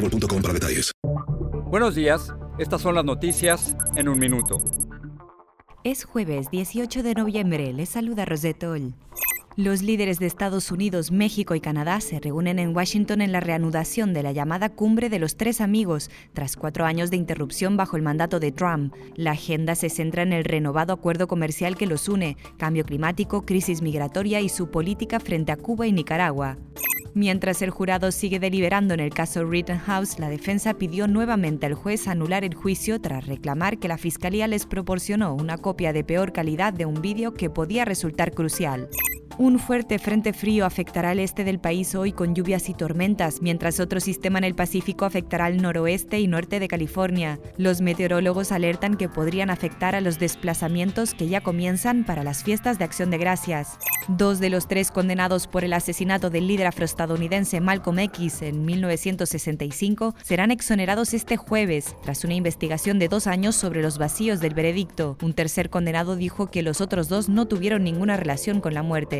boostmobile.com para detalles. Buenos días, estas son las noticias en un minuto. Es jueves 18 de noviembre, les saluda Rosetol. Los líderes de Estados Unidos, México y Canadá se reúnen en Washington en la reanudación de la llamada Cumbre de los Tres Amigos, tras cuatro años de interrupción bajo el mandato de Trump. La agenda se centra en el renovado acuerdo comercial que los une, cambio climático, crisis migratoria y su política frente a Cuba y Nicaragua. Mientras el jurado sigue deliberando en el caso Rittenhouse, la defensa pidió nuevamente al juez anular el juicio tras reclamar que la fiscalía les proporcionó una copia de peor calidad de un vídeo que podía resultar crucial. Un fuerte frente frío afectará al este del país hoy con lluvias y tormentas, mientras otro sistema en el Pacífico afectará al noroeste y norte de California. Los meteorólogos alertan que podrían afectar a los desplazamientos que ya comienzan para las fiestas de Acción de Gracias. Dos de los tres condenados por el asesinato del líder afroestadounidense Malcolm X en 1965 serán exonerados este jueves, tras una investigación de dos años sobre los vacíos del veredicto. Un tercer condenado dijo que los otros dos no tuvieron ninguna relación con la muerte.